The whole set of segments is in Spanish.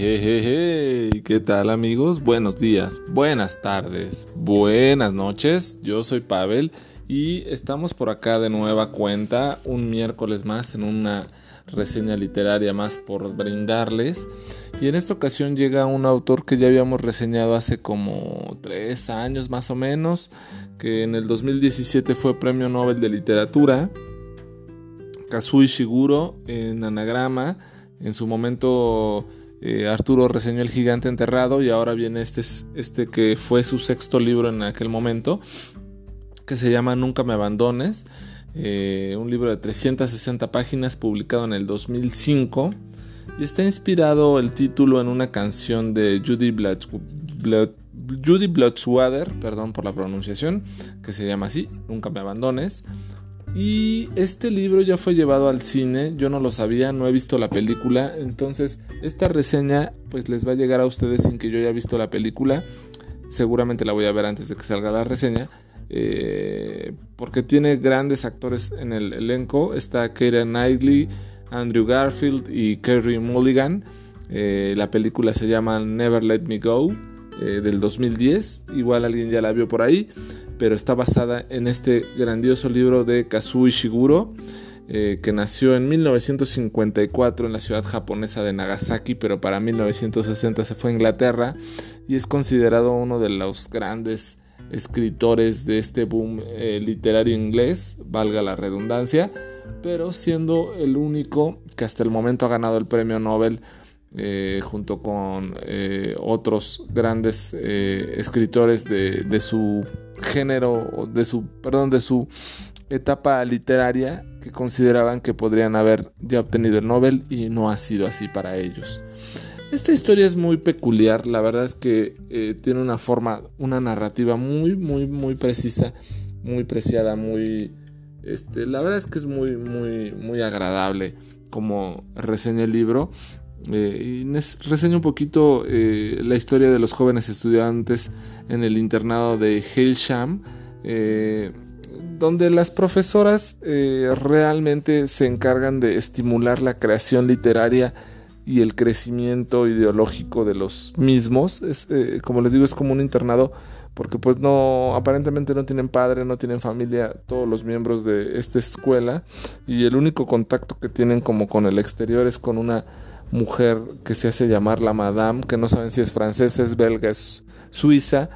Hey, ¿qué tal amigos? Buenos días, buenas tardes, buenas noches. Yo soy Pavel y estamos por acá de nueva cuenta un miércoles más en una reseña literaria más por brindarles. Y en esta ocasión llega un autor que ya habíamos reseñado hace como tres años más o menos, que en el 2017 fue Premio Nobel de Literatura. Kazui Shiguro en anagrama. En su momento eh, Arturo reseñó El gigante enterrado y ahora viene este, este que fue su sexto libro en aquel momento, que se llama Nunca me abandones, eh, un libro de 360 páginas publicado en el 2005 y está inspirado el título en una canción de Judy Judy Bloodswater, perdón por la pronunciación, que se llama así, Nunca me abandones. Y este libro ya fue llevado al cine, yo no lo sabía, no he visto la película, entonces esta reseña pues les va a llegar a ustedes sin que yo haya visto la película, seguramente la voy a ver antes de que salga la reseña, eh, porque tiene grandes actores en el elenco, está Keira Knightley, Andrew Garfield y Kerry Mulligan, eh, la película se llama Never Let Me Go, eh, del 2010, igual alguien ya la vio por ahí pero está basada en este grandioso libro de Kazuo Ishiguro, eh, que nació en 1954 en la ciudad japonesa de Nagasaki, pero para 1960 se fue a Inglaterra y es considerado uno de los grandes escritores de este boom eh, literario inglés, valga la redundancia, pero siendo el único que hasta el momento ha ganado el premio Nobel eh, junto con eh, otros grandes eh, escritores de, su género, de su, perdón, de su etapa literaria que consideraban que podrían haber ya obtenido el Nobel y no ha sido así para ellos. Esta historia es muy peculiar, la verdad es que tiene una forma, una narrativa muy, muy, muy precisa, muy preciada, muy, este, la verdad es que es muy, muy, muy agradable como reseña el libro eh, y reseño un poquito eh, la historia de los jóvenes estudiantes en el internado de Hailsham, eh, donde las profesoras realmente se encargan de estimular la creación literaria y el crecimiento ideológico de los mismos. como les digo, es como un internado porque pues no, aparentemente no tienen padre, no tienen familia, todos los miembros de esta escuela y el único contacto que tienen como con el exterior es con una mujer que se hace llamar la Madame, que no saben si es francesa, es belga, es suiza,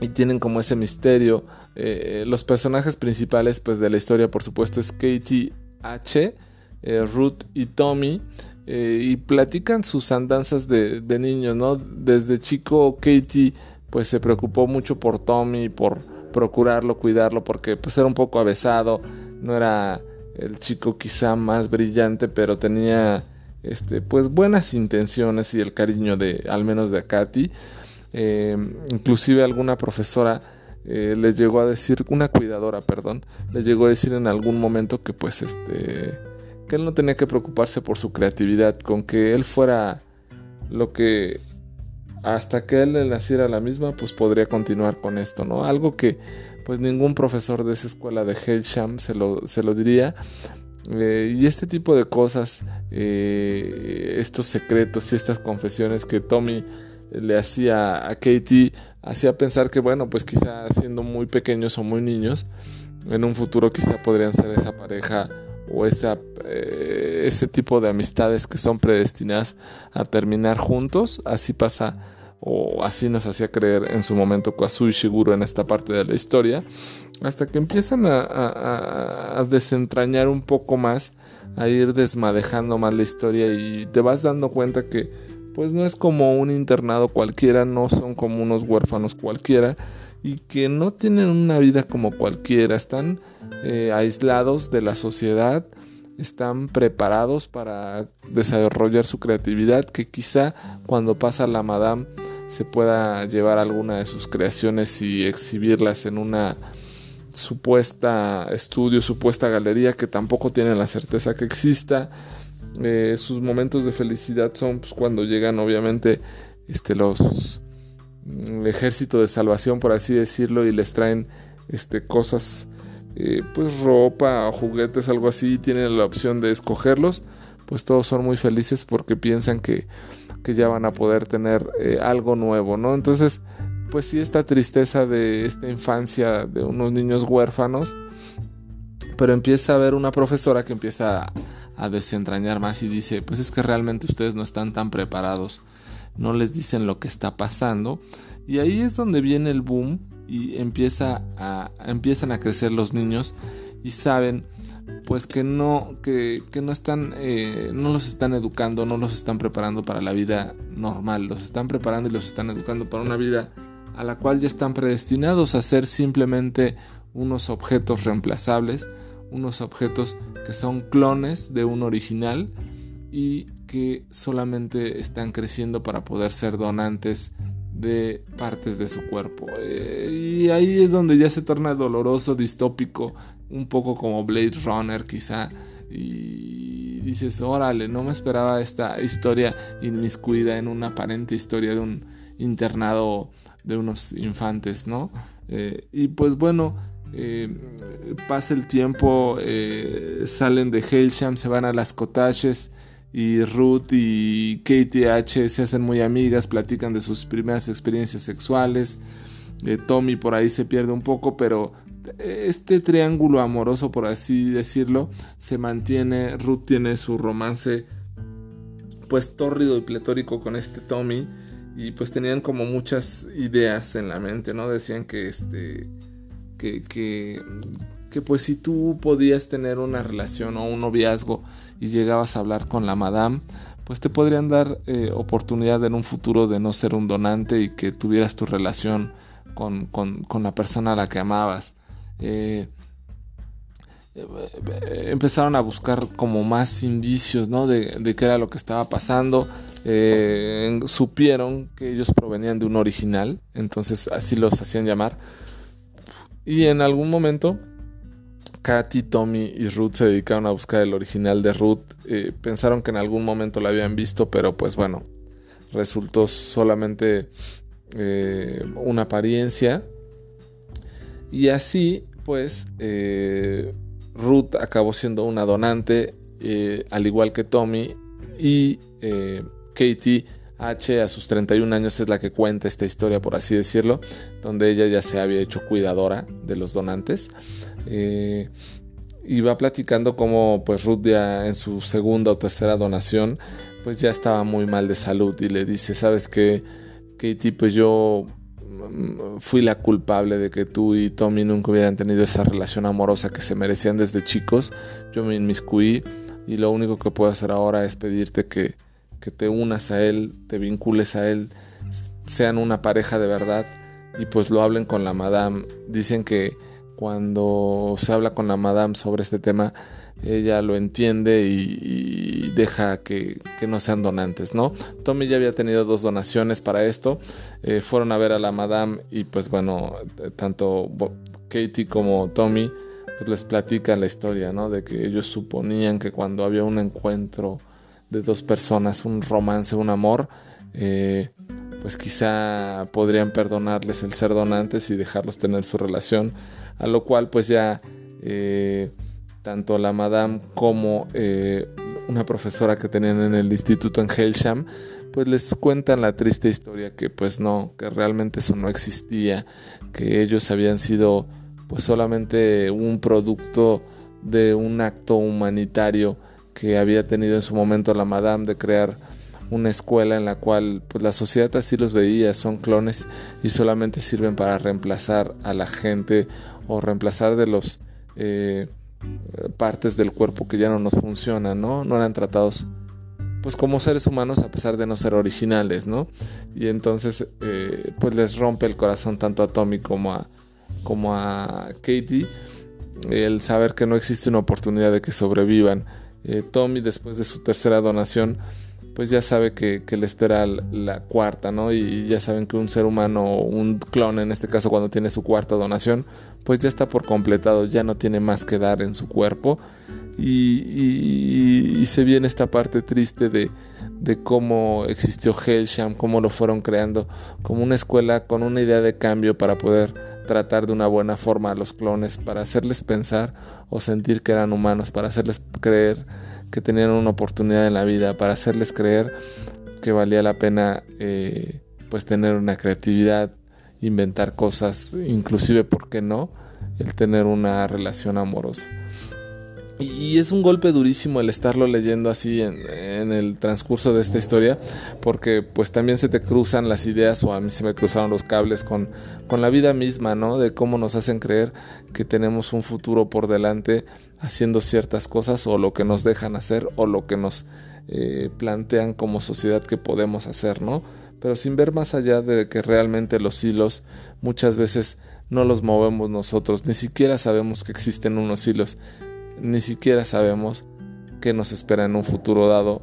y tienen como ese misterio. Eh, los personajes principales pues, de la historia, por supuesto, es Katie H., eh, Ruth y Tommy, eh, y platican sus andanzas de, de niños, ¿no? Desde chico Katie pues se preocupó mucho por Tommy, por procurarlo, cuidarlo, porque pues era un poco avesado, no era el chico quizá más brillante, pero tenía este, pues buenas intenciones y el cariño de al menos de Katy. Eh, inclusive alguna profesora eh, les llegó a decir, una cuidadora, perdón, le llegó a decir en algún momento que pues este, que él no tenía que preocuparse por su creatividad, con que él fuera lo que hasta que él le naciera la misma, pues podría continuar con esto, ¿no? Algo que pues ningún profesor de esa escuela de Hailsham se lo, se lo diría, eh, y este tipo de cosas, eh, estos secretos y estas confesiones que Tommy le hacía a Katie, hacía pensar que, bueno, pues quizá siendo muy pequeños o muy niños, en un futuro quizá podrían ser esa pareja o esa, eh, ese tipo de amistades que son predestinadas a terminar juntos. Así pasa o así nos hacía creer en su momento Kazuo Shiguro en esta parte de la historia, hasta que empiezan a, desentrañar un poco más, a ir desmadejando más la historia y te vas dando cuenta que pues no es como un internado cualquiera, no son como unos huérfanos cualquiera y que no tienen una vida como cualquiera, están eh, aislados de la sociedad, están preparados para desarrollar su creatividad, que quizá cuando pasa la madame se pueda llevar alguna de sus creaciones y exhibirlas en una supuesta estudio, supuesta galería que tampoco tienen la certeza que exista. Eh, sus momentos de felicidad son pues, cuando llegan obviamente este, los el ejército de salvación por así decirlo y les traen este, cosas eh, pues ropa o juguetes algo así tienen la opción de escogerlos pues todos son muy felices porque piensan que, que ya van a poder tener eh, algo nuevo, ¿no? Entonces, pues sí, esta tristeza de esta infancia de unos niños huérfanos, pero empieza a haber una profesora que empieza a, a desentrañar más y dice, pues es que realmente ustedes no están tan preparados, no les dicen lo que está pasando, y ahí es donde viene el boom y empieza a, empiezan a crecer los niños y saben pues que no, que, no están, eh, no los están educando, no los están preparando para la vida normal, los están preparando y los están educando para una vida a la cual ya están predestinados a ser simplemente unos objetos reemplazables, unos objetos que son clones de un original y que solamente están creciendo para poder ser donantes de partes de su cuerpo. Eh, y ahí es donde ya se torna doloroso, distópico, un poco como Blade Runner quizá. Y dices, órale, no me esperaba esta historia inmiscuida en una aparente historia de un internado de unos infantes, ¿no? Eh, y pues bueno, eh, pasa el tiempo, salen de Hailsham, se van a las cottages y Ruth y Katie H se hacen muy amigas, platican de sus primeras experiencias sexuales. Eh, Tommy por ahí se pierde un poco, pero este triángulo amoroso, por así decirlo, se mantiene. Ruth tiene su romance pues tórrido y pletórico con este Tommy y pues tenían como muchas ideas en la mente, ¿no? Decían que este que, que, que pues si tú podías tener una relación o un noviazgo y llegabas a hablar con la madame, pues te podrían dar eh, oportunidad en un futuro de no ser un donante y que tuvieras tu relación con, la persona a la que amabas. Eh, eh, empezaron a buscar como más indicios ¿no? de, de qué era lo que estaba pasando. supieron que ellos provenían de un original, entonces así los hacían llamar. Y en algún momento Katy, Tommy y Ruth se dedicaron a buscar el original de Ruth. Eh, pensaron que en algún momento la habían visto, pero pues bueno, resultó solamente eh, una apariencia. Y así, pues, eh, Ruth acabó siendo una donante, al igual que Tommy. Y Katie H a sus 31 años es la que cuenta esta historia, por así decirlo, donde ella ya se había hecho cuidadora de los donantes. Eh, y va platicando cómo pues Ruth ya en su segunda o tercera donación pues ya estaba muy mal de salud y le dice, sabes que Katie pues yo mm, fui la culpable de que tú y Tommy nunca hubieran tenido esa relación amorosa que se merecían desde chicos, yo me inmiscuí y lo único que puedo hacer ahora es pedirte que que te unas a Él, te vincules a Él, sean una pareja de verdad y pues lo hablen con la madame. Dicen que cuando se habla con la madame sobre este tema, ella lo entiende y, deja que, no sean donantes, ¿no? Tommy ya había tenido dos donaciones para esto, eh, fueron a ver a la madame y pues bueno, tanto Katie como Tommy pues les platican la historia, ¿no? De que ellos suponían que cuando había un encuentro de dos personas, un romance, un amor, eh, pues quizá podrían perdonarles el ser donantes y dejarlos tener su relación, a lo cual pues ya eh, tanto la madame como eh, una profesora que tenían en el instituto en Helsham, pues les cuentan la triste historia que pues no, que realmente eso no existía, que ellos habían sido pues solamente un producto de un acto humanitario que había tenido en su momento la Madame de crear una escuela en la cual pues la sociedad así los veía, son clones y solamente sirven para reemplazar a la gente o reemplazar de los eh, partes del cuerpo que ya no nos funcionan, ¿no? No eran tratados pues como seres humanos a pesar de no ser originales, ¿no? Y entonces eh, pues les rompe el corazón tanto a Tommy como a, como a Katie el saber que no existe una oportunidad de que sobrevivan eh, Tommy después de su tercera donación pues ya sabe que, le espera la, cuarta, ¿no? Y ya saben que un ser humano, un clon en este caso cuando tiene su cuarta donación, pues ya está por completado, ya no tiene más que dar en su cuerpo. Y, se viene esta parte triste de, de cómo existió Hellsham, cómo lo fueron creando como una escuela con una idea de cambio para poder tratar de una buena forma a los clones, para hacerles pensar o sentir que eran humanos, para hacerles creer que tenían una oportunidad en la vida, para hacerles creer que valía la pena eh, pues tener una creatividad, inventar cosas, inclusive, ¿por qué no?, el tener una relación amorosa. Y es un golpe durísimo el estarlo leyendo así en, el transcurso de esta historia, porque pues también se te cruzan las ideas, o a mí se me cruzaron los cables con, con la vida misma, ¿no? De cómo nos hacen creer que tenemos un futuro por delante haciendo ciertas cosas, o lo que nos dejan hacer, o lo que nos eh, plantean como sociedad que podemos hacer, ¿no? Pero sin ver más allá de que realmente los hilos muchas veces no los movemos nosotros, ni siquiera sabemos que existen unos hilos ni siquiera sabemos qué nos espera en un futuro dado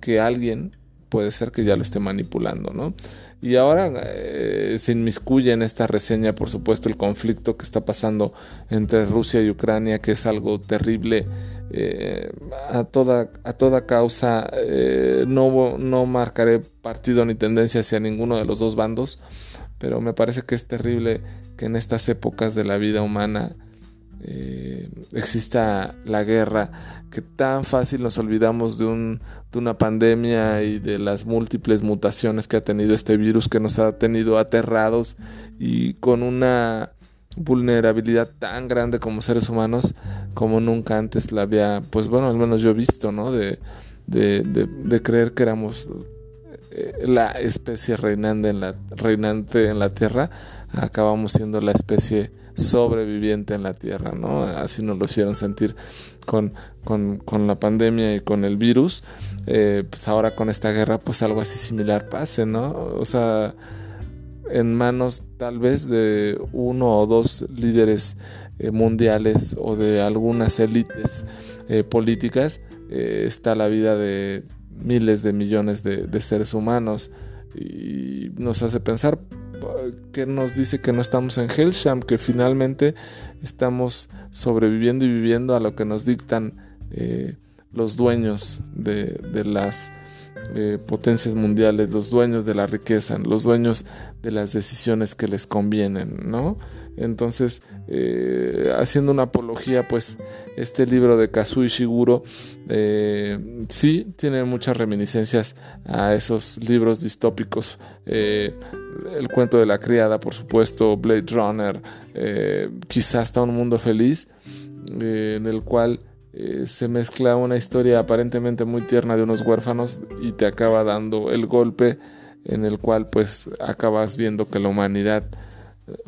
que alguien puede ser que ya lo esté manipulando, ¿no? Y ahora eh, se inmiscuye en esta reseña, por supuesto, el conflicto que está pasando entre Rusia y Ucrania, que es algo terrible eh, a, toda, a toda causa. Eh, no, no marcaré partido ni tendencia hacia ninguno de los dos bandos, pero me parece que es terrible que en estas épocas de la vida humana eh, exista la guerra, que tan fácil nos olvidamos de, un, de una pandemia y de las múltiples mutaciones que ha tenido este virus que nos ha tenido aterrados y con una vulnerabilidad tan grande como seres humanos como nunca antes la había, pues bueno, al menos yo he visto, ¿no? De, de, de, creer que éramos eh, la especie reinante en la, reinante en la Tierra, acabamos siendo la especie sobreviviente en la Tierra, ¿no? Así nos lo hicieron sentir con, con, la pandemia y con el virus. Eh, pues ahora con esta guerra, pues algo así similar pase, ¿no? O sea, en manos tal vez de uno o dos líderes eh, mundiales o de algunas élites eh, políticas está la vida de miles de millones de, de seres humanos y nos hace pensar que nos dice que no estamos en Hellsham, que finalmente estamos sobreviviendo y viviendo a lo que nos dictan eh, los dueños de, las eh, potencias mundiales, los dueños de la riqueza, los dueños de las decisiones que les convienen, ¿no? Entonces, eh, haciendo una apología, pues este libro de Kazuo Ishiguro sí tiene muchas reminiscencias a esos libros distópicos. El cuento de la criada, por supuesto, Blade Runner, quizás hasta un mundo feliz, en el cual se mezcla una historia aparentemente muy tierna de unos huérfanos y te acaba dando el golpe en el cual pues acabas viendo que la humanidad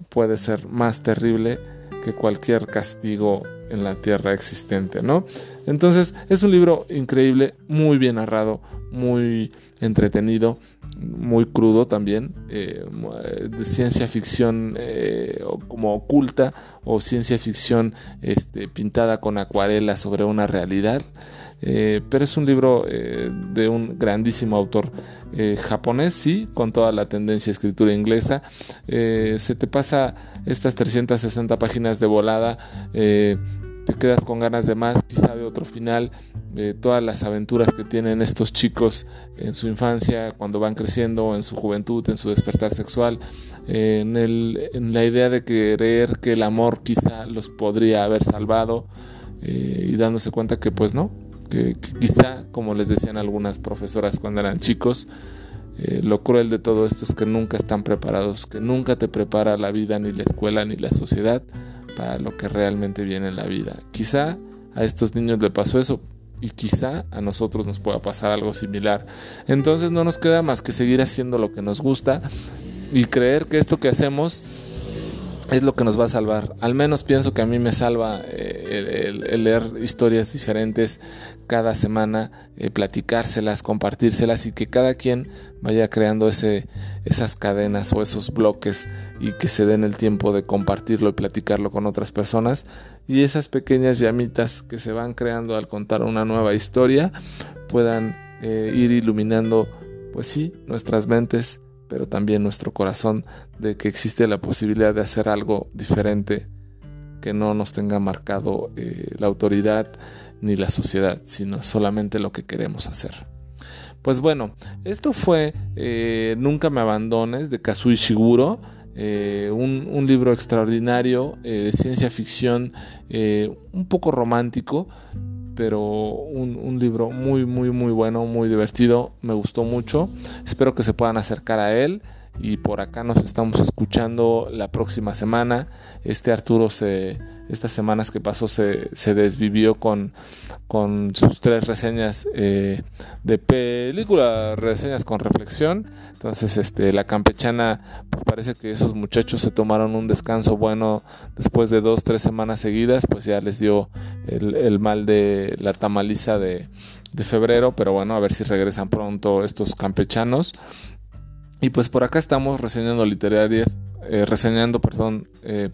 puede ser más terrible que cualquier castigo en la tierra existente, ¿no? Entonces es un libro increíble, muy bien narrado, muy entretenido, muy crudo también, eh, de ciencia ficción eh, como oculta o ciencia ficción este, pintada con acuarela sobre una realidad. Eh, pero es un libro de un grandísimo autor japonés, sí, con toda la tendencia a escritura inglesa. se te pasa estas 360 páginas de volada, te quedas con ganas de más, quizá de otro final, todas las aventuras que tienen estos chicos en su infancia, cuando van creciendo, en su juventud, en su despertar sexual, en, la idea de querer que el amor quizá los podría haber salvado y dándose cuenta que pues no, que, quizá, como les decían algunas profesoras cuando eran chicos, eh, lo cruel de todo esto es que nunca están preparados, que nunca te prepara la vida, ni la escuela, ni la sociedad para lo que realmente viene en la vida. Quizá a estos niños le pasó eso y quizá a nosotros nos pueda pasar algo similar. Entonces no nos queda más que seguir haciendo lo que nos gusta y creer que esto que hacemos es lo que nos va a salvar. Al menos pienso que a mí me salva eh, el, leer historias diferentes cada semana, eh, platicárselas, compartírselas y que cada quien vaya creando ese, esas cadenas o esos bloques y que se den el tiempo de compartirlo y platicarlo con otras personas y esas pequeñas llamitas que se van creando al contar una nueva historia puedan eh, ir iluminando, pues sí, nuestras mentes pero también nuestro corazón de que existe la posibilidad de hacer algo diferente que no nos tenga marcado eh, la autoridad ni la sociedad, sino solamente lo que queremos hacer. Pues bueno, esto fue eh, Nunca me abandones de Kazuo Ishiguro, eh, un, libro extraordinario de ciencia ficción, un poco romántico, pero un, un, libro muy, muy, muy bueno, muy divertido, me gustó mucho. Espero que se puedan acercar a él y por acá nos estamos escuchando la próxima semana. Este Arturo se, estas semanas que pasó se, desvivió con, con sus tres reseñas eh, de película, reseñas con reflexión. Entonces, este, la campechana, pues parece que esos muchachos se tomaron un descanso bueno después de dos, tres semanas seguidas, pues ya les dio el, el mal de la tamaliza de, de febrero, pero bueno, a ver si regresan pronto estos campechanos. Y pues por acá estamos reseñando literarias, eh, reseñando, perdón, eh,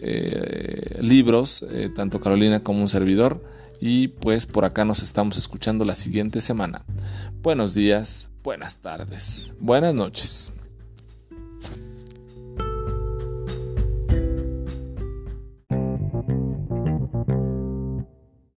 eh, libros, tanto Carolina como un servidor. Y pues por acá nos estamos escuchando la siguiente semana. Buenos días, buenas tardes, buenas noches.